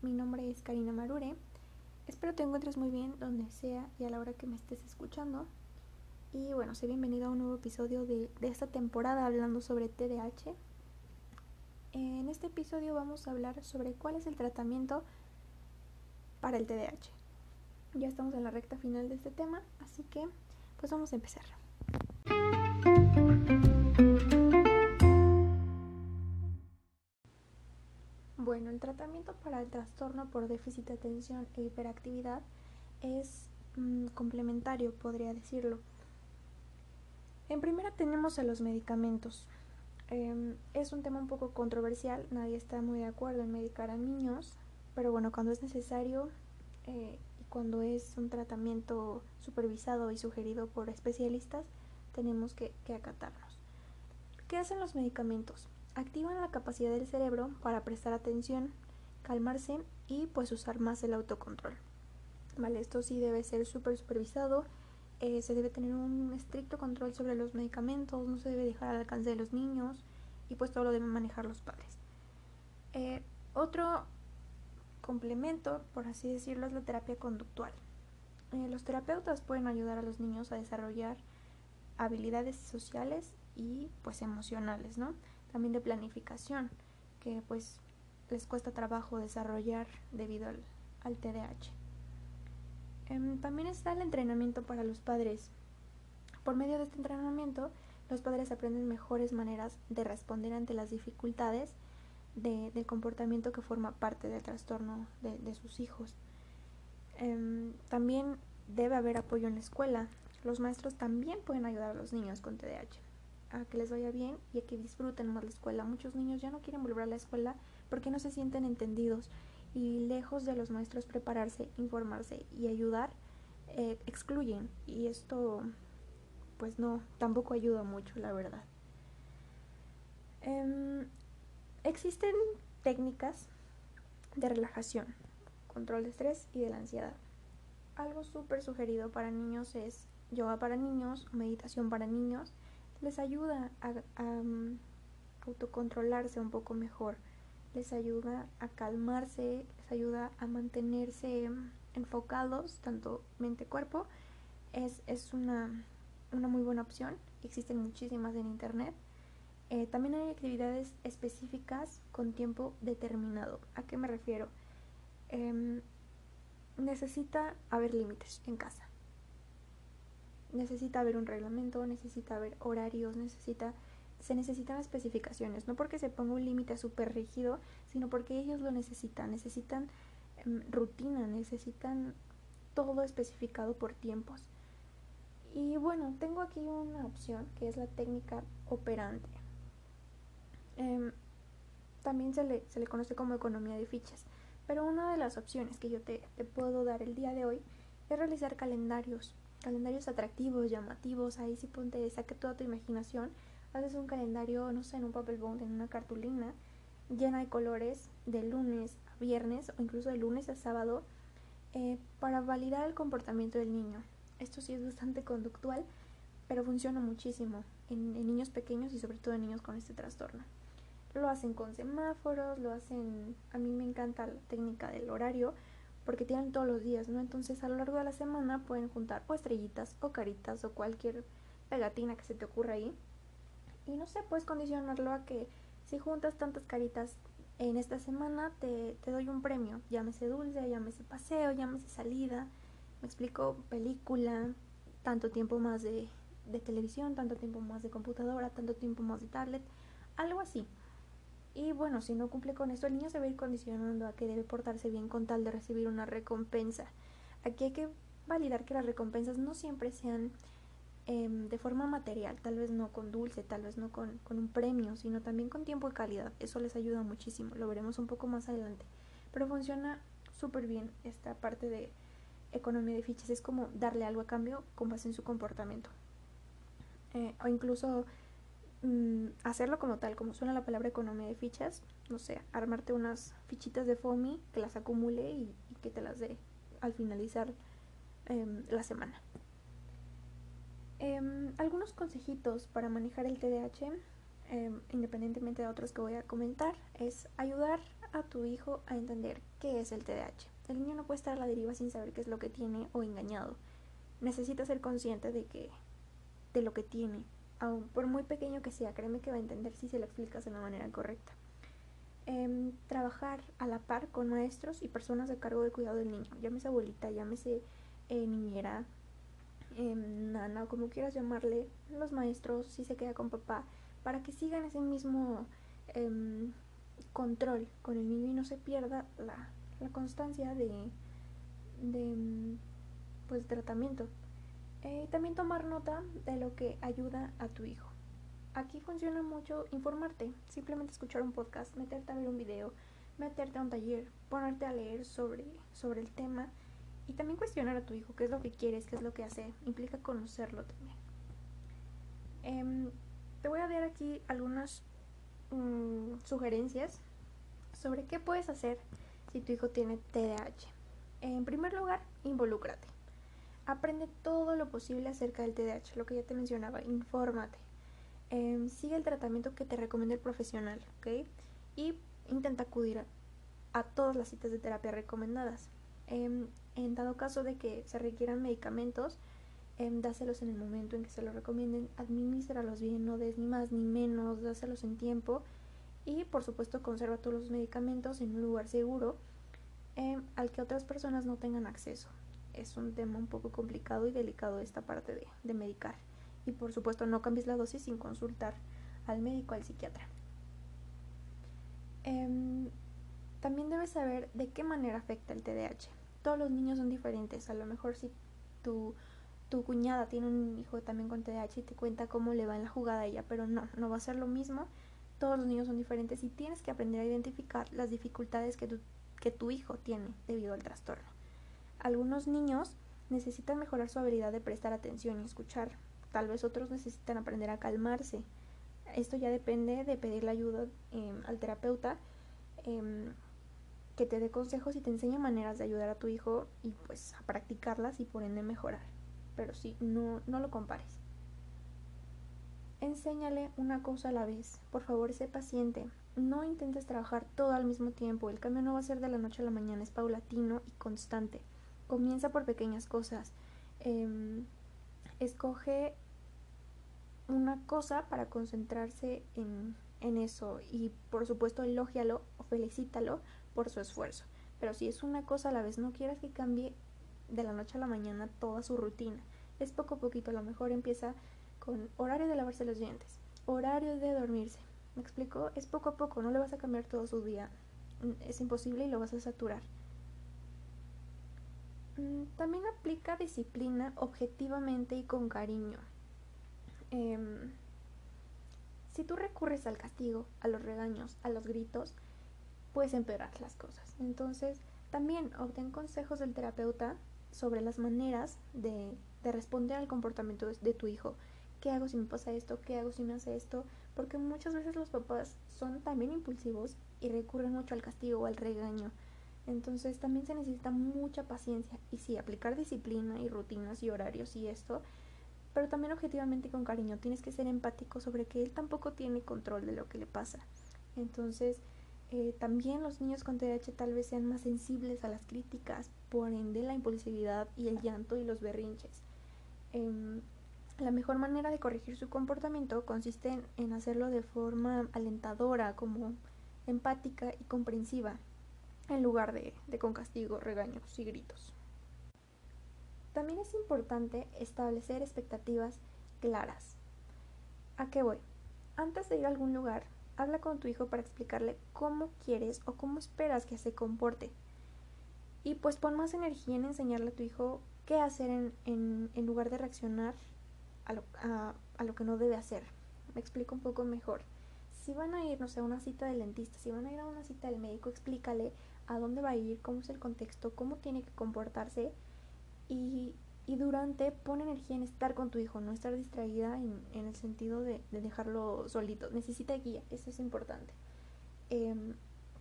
Mi nombre es Karina Marure. Espero te encuentres muy bien donde sea y a la hora que me estés escuchando. Y bueno, sé bienvenido a un nuevo episodio de, de esta temporada hablando sobre TDAH. En este episodio vamos a hablar sobre cuál es el tratamiento para el TDAH. Ya estamos en la recta final de este tema, así que pues vamos a empezar. Bueno, el tratamiento para el trastorno por déficit de atención e hiperactividad es mm, complementario, podría decirlo. En primera tenemos a los medicamentos. Em, es un tema un poco controversial, nadie está muy de acuerdo en medicar a niños, pero bueno, cuando es necesario eh, y cuando es un tratamiento supervisado y sugerido por especialistas, tenemos que, que acatarnos. ¿Qué hacen los medicamentos? Activan la capacidad del cerebro para prestar atención, calmarse y pues usar más el autocontrol. Vale, esto sí debe ser súper supervisado, eh, se debe tener un estricto control sobre los medicamentos, no se debe dejar al alcance de los niños y pues todo lo deben manejar los padres. Eh, otro complemento, por así decirlo, es la terapia conductual. Eh, los terapeutas pueden ayudar a los niños a desarrollar habilidades sociales y pues emocionales, ¿no? También de planificación, que pues les cuesta trabajo desarrollar debido al, al TDAH. Em, también está el entrenamiento para los padres. Por medio de este entrenamiento, los padres aprenden mejores maneras de responder ante las dificultades de, del comportamiento que forma parte del trastorno de, de sus hijos. Em, también debe haber apoyo en la escuela. Los maestros también pueden ayudar a los niños con TDAH a que les vaya bien y a que disfruten más la escuela. Muchos niños ya no quieren volver a la escuela porque no se sienten entendidos y lejos de los maestros prepararse, informarse y ayudar, eh, excluyen y esto pues no, tampoco ayuda mucho, la verdad. Em, existen técnicas de relajación, control de estrés y de la ansiedad. Algo súper sugerido para niños es yoga para niños, meditación para niños, les ayuda a, mm, autocontrolarse un poco mejor, les ayuda a calmarse, les ayuda a mantenerse mm, enfocados, tanto mente-cuerpo, es, es una, una, muy buena opción, existen muchísimas en internet. Eh, también hay actividades específicas con tiempo determinado. ¿A qué me refiero? Em, necesita haber límites en casa necesita haber un reglamento, necesita haber horarios, necesita se necesitan especificaciones, no porque se ponga un límite súper rígido, sino porque ellos lo necesitan, necesitan em, rutina, necesitan todo especificado por tiempos. Y bueno, tengo aquí una opción que es la técnica operante. Em, también se le, se le, conoce como economía de fichas, pero una de las opciones que yo te, te puedo dar el día de hoy es realizar calendarios calendarios atractivos, llamativos, ahí sí ponte, saque toda tu imaginación, haces un calendario, no sé, en un papel bond, en una cartulina, llena de colores de lunes a viernes o incluso de lunes a sábado eh, para validar el comportamiento del niño. Esto sí es bastante conductual, pero funciona muchísimo en niños pequeños y sobre todo en niños con este trastorno. Lo hacen con semáforos, lo hacen, a mí me encanta la técnica del horario, porque tienen todos los días, ¿no? Entonces a lo largo de la semana pueden juntar o estrellitas o caritas o cualquier pegatina que se te ocurra ahí. Y no sé, puedes condicionarlo a que si juntas tantas caritas en esta semana te, te doy un premio, llámese dulce, llámese paseo, llámese salida, me explico, película, tanto tiempo más de, de televisión, tanto tiempo más de computadora, tanto tiempo más de tablet, algo así. Y bueno, si no cumple con esto, el niño se va a ir condicionando a que debe portarse bien con tal de recibir una recompensa. Aquí hay que validar que las recompensas no siempre sean em, de forma material, tal vez no con dulce, tal vez no con, con un premio, sino también con tiempo y calidad. Eso les ayuda muchísimo, lo veremos un poco más adelante. Pero funciona súper bien esta parte de economía de fichas, es como darle algo a cambio con base en su comportamiento. Eh, o incluso Mm, hacerlo como tal, como suena la palabra economía de fichas, no sé, armarte unas fichitas de FOMI que las acumule y, que te las dé al finalizar em, la semana. Em, algunos consejitos para manejar el TDAH, em, independientemente de otros que voy a comentar, es ayudar a tu hijo a entender qué es el TDAH. El niño no puede estar a la deriva sin saber qué es lo que tiene o engañado. Necesita ser consciente de que de lo que tiene, aun por muy pequeño que sea, créeme que va a entender si se lo explicas de la manera correcta. Em, trabajar a la par con maestros y personas de cargo de cuidado del niño, llámese abuelita, llámese eh, niñera, em, nana como quieras llamarle, los maestros, si se queda con papá, para que sigan ese mismo em, control con el niño y no se pierda la, constancia de, de pues tratamiento. Eh, también tomar nota de lo que ayuda a tu hijo. Aquí funciona mucho informarte, simplemente escuchar un podcast, meterte a ver un video, meterte a un taller, ponerte a leer sobre, sobre el tema y también cuestionar a tu hijo qué es lo que quieres, qué es lo que hace, implica conocerlo también. Em, te voy a dar aquí algunas mm, sugerencias sobre qué puedes hacer si tu hijo tiene TDAH. En primer lugar, involúcrate. Aprende todo lo posible acerca del TDAH, lo que ya te mencionaba, infórmate. Em, sigue el tratamiento que te recomienda el profesional, ¿ok? Y intenta acudir a, todas las citas de terapia recomendadas. Em, en dado caso de que se requieran medicamentos, em, dáselos en el momento en que se los recomienden, administralos bien, no des ni más ni menos, dáselos en tiempo y por supuesto conserva todos los medicamentos en un lugar seguro al que otras personas no tengan acceso es un tema un poco complicado y delicado esta parte de, medicar. Y por supuesto no cambies la dosis sin consultar al médico, al psiquiatra. Em, también debes saber de qué manera afecta el TDAH. Todos los niños son diferentes. A lo mejor si tu, tu cuñada tiene un hijo también con TDAH y te cuenta cómo le va en la jugada a ella, pero no, no va a ser lo mismo. Todos los niños son diferentes y tienes que aprender a identificar las dificultades que que tu hijo tiene debido al trastorno. Algunos niños necesitan mejorar su habilidad de prestar atención y escuchar. Tal vez otros necesitan aprender a calmarse. Esto ya depende de pedirle ayuda em, al terapeuta em, que te dé consejos y te enseñe maneras de ayudar a tu hijo y pues a practicarlas y por ende mejorar. Pero sí, no, no lo compares. Enséñale una cosa a la vez. Por favor, sé paciente. No intentes trabajar todo al mismo tiempo. El cambio no va a ser de la noche a la mañana, es paulatino y constante. Comienza por pequeñas cosas. Em, escoge una cosa para concentrarse en, en, eso y por supuesto elógialo o felicítalo por su esfuerzo. Pero si es una cosa a la vez, no quieras que cambie de la noche a la mañana toda su rutina. Es poco a poquito, a lo mejor empieza con horario de lavarse los dientes, horario de dormirse. ¿Me explico? Es poco a poco, no le vas a cambiar todo su día. Es imposible y lo vas a saturar. Mm, también aplica disciplina objetivamente y con cariño. Em, si tú recurres al castigo, a los regaños, a los gritos, puedes empeorar las cosas. Entonces, también obtén consejos del terapeuta sobre las maneras de, responder al comportamiento de, tu hijo. ¿Qué hago si me pasa esto? ¿Qué hago si me hace esto? Porque muchas veces los papás son también impulsivos y recurren mucho al castigo o al regaño. Entonces también se necesita mucha paciencia y sí, aplicar disciplina y rutinas y horarios y esto, pero también objetivamente con cariño. Tienes que ser empático sobre que él tampoco tiene control de lo que le pasa. Entonces, eh, también los niños con TDAH tal vez sean más sensibles a las críticas, por ende la impulsividad y el llanto y los berrinches. Em, la mejor manera de corregir su comportamiento consiste en hacerlo de forma alentadora, como empática y comprensiva en lugar de, con castigo, regaños y gritos. También es importante establecer expectativas claras. ¿A qué voy? Antes de ir a algún lugar, habla con tu hijo para explicarle cómo quieres o cómo esperas que se comporte. Y pues pon más energía en enseñarle a tu hijo qué hacer en, lugar de reaccionar a lo, a lo que no debe hacer. Me explico un poco mejor. Si van a ir, no sé, a una cita del dentista, si van a ir a una cita del médico, explícale a dónde va a ir, cómo es el contexto, cómo tiene que comportarse y, durante pon energía en estar con tu hijo, no estar distraída en, el sentido de, dejarlo solito. Necesita guía, eso es importante. Em,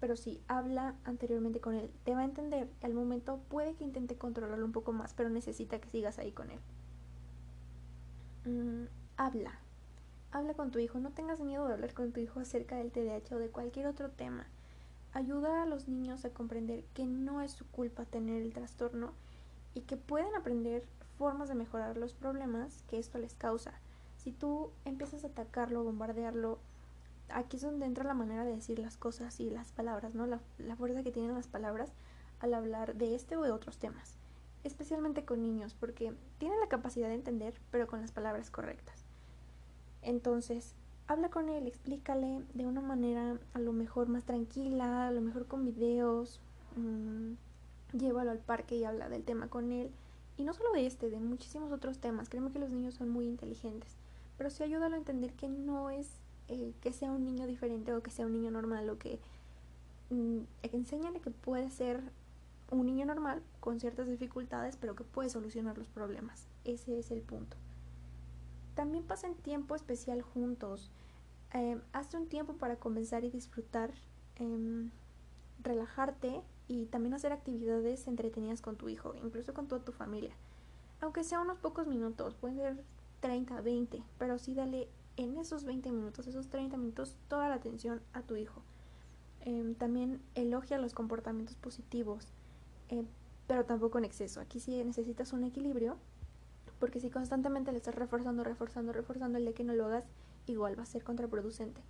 pero sí, habla anteriormente con él, te va a entender. Al momento puede que intente controlarlo un poco más, pero necesita que sigas ahí con él. Mm, habla, habla con tu hijo, no tengas miedo de hablar con tu hijo acerca del TDAH o de cualquier otro tema ayuda a los niños a comprender que no es su culpa tener el trastorno y que pueden aprender formas de mejorar los problemas que esto les causa. Si tú empiezas a atacarlo, bombardearlo, aquí es donde entra la manera de decir las cosas y las palabras, ¿no? La, la fuerza que tienen las palabras al hablar de este o de otros temas, especialmente con niños, porque tienen la capacidad de entender, pero con las palabras correctas. Entonces, habla con él, explícale de una manera a lo mejor más tranquila, a lo mejor con videos, mmm, llévalo al parque y habla del tema con él. Y no solo de este, de muchísimos otros temas. Créeme que los niños son muy inteligentes. Pero sí ayúdalo a entender que no es eh, que sea un niño diferente o que sea un niño normal o que mm, enséñale que puede ser un niño normal con ciertas dificultades, pero que puede solucionar los problemas. Ese es el punto. También pasen tiempo especial juntos. Eh, hazte un tiempo para comenzar y disfrutar, eh, relajarte y también hacer actividades entretenidas con tu hijo, incluso con toda tu familia. Aunque sea unos pocos minutos, pueden ser 30, 20, pero sí dale en esos 20 minutos, esos 30 minutos, toda la atención a tu hijo. Eh, también elogia los comportamientos positivos, eh, pero tampoco en exceso. Aquí sí necesitas un equilibrio porque si constantemente le estás reforzando, reforzando, reforzando el de que no lo hagas, igual va a ser contraproducente.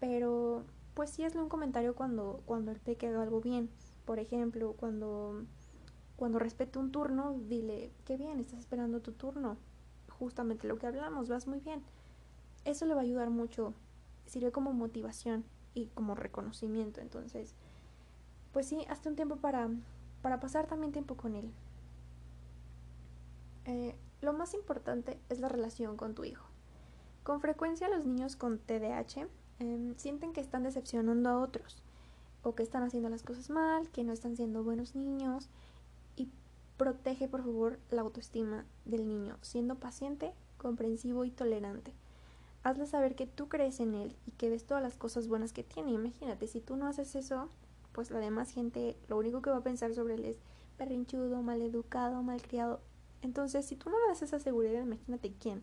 Pero pues sí hazle un comentario cuando, cuando él ve que haga algo bien. Por ejemplo, cuando, cuando respete un turno, dile, qué bien, estás esperando tu turno. Justamente lo que hablamos, vas muy bien. Eso le va a ayudar mucho. Sirve como motivación y como reconocimiento. Entonces, pues sí, hazte un tiempo para, para pasar también tiempo con él. Eh, lo más importante es la relación con tu hijo. Con frecuencia los niños con TDAH em, sienten que están decepcionando a otros o que están haciendo las cosas mal, que no están siendo buenos niños y protege por favor la autoestima del niño, siendo paciente, comprensivo y tolerante. Hazle saber que tú crees en él y que ves todas las cosas buenas que tiene. Imagínate, si tú no haces eso, pues la demás gente lo único que va a pensar sobre él es perrinchudo, maleducado, malcriado. Entonces, si tú no das esa seguridad, imagínate quién.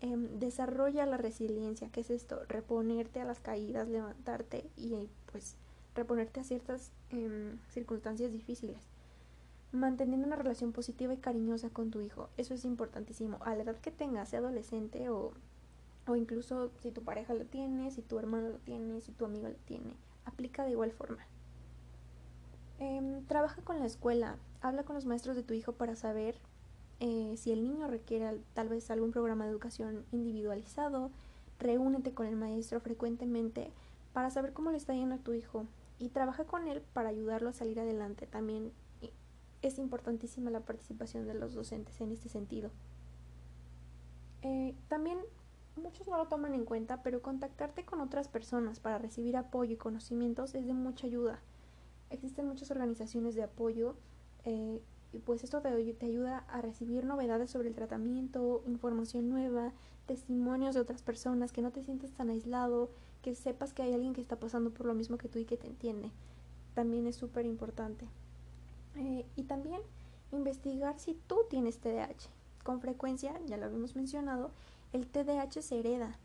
Eh, desarrolla la resiliencia, ¿qué es esto? Reponerte a las caídas, levantarte y pues reponerte a ciertas eh, circunstancias difíciles. Manteniendo una relación positiva y cariñosa con tu hijo, eso es importantísimo. A la edad que tengas, sea adolescente o, o incluso si tu pareja lo tiene, si tu hermano lo tiene, si tu amigo lo tiene, aplica de igual forma. Eh, trabaja con la escuela, habla con los maestros de tu hijo para saber eh, si el niño requiere tal vez algún programa de educación individualizado, reúnete con el maestro frecuentemente para saber cómo le está yendo a tu hijo y trabaja con él para ayudarlo a salir adelante. También es importantísima la participación de los docentes en este sentido. Eh, también muchos no lo toman en cuenta, pero contactarte con otras personas para recibir apoyo y conocimientos es de mucha ayuda. Existen muchas organizaciones de apoyo eh, y pues esto te, ayuda a recibir novedades sobre el tratamiento, información nueva, testimonios de otras personas, que no te sientes tan aislado, que sepas que hay alguien que está pasando por lo mismo que tú y que te entiende. También es súper importante. Eh, y también investigar si tú tienes TDAH. Con frecuencia, ya lo habíamos mencionado, el TDAH se hereda.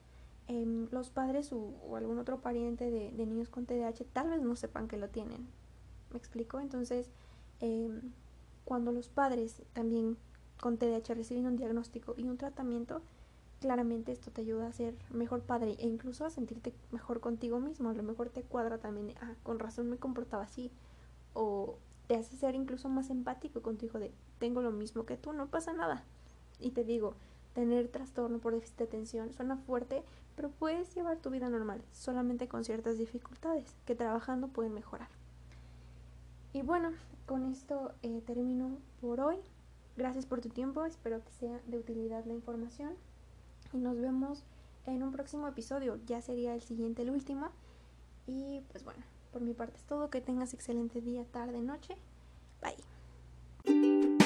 Eh, los padres o, algún otro pariente de, niños con TDAH tal vez no sepan que lo tienen. ¿Me explico? Entonces, eh, cuando los padres también con TDAH reciben un diagnóstico y un tratamiento, claramente esto te ayuda a ser mejor padre e incluso a sentirte mejor contigo mismo. A lo mejor te cuadra también, ah, con razón me comportaba así. O te hace ser incluso más empático con tu hijo de, tengo lo mismo que tú, no pasa nada. Y te digo, tener trastorno por déficit de atención suena fuerte, pero puedes llevar tu vida normal, solamente con ciertas dificultades que trabajando pueden mejorar. Y bueno, con esto eh, termino por hoy. Gracias por tu tiempo, espero que sea de utilidad la información y nos vemos en un próximo episodio. Ya sería el siguiente, el último. Y pues bueno, por mi parte es todo. Que tengas excelente día, tarde, noche. Bye.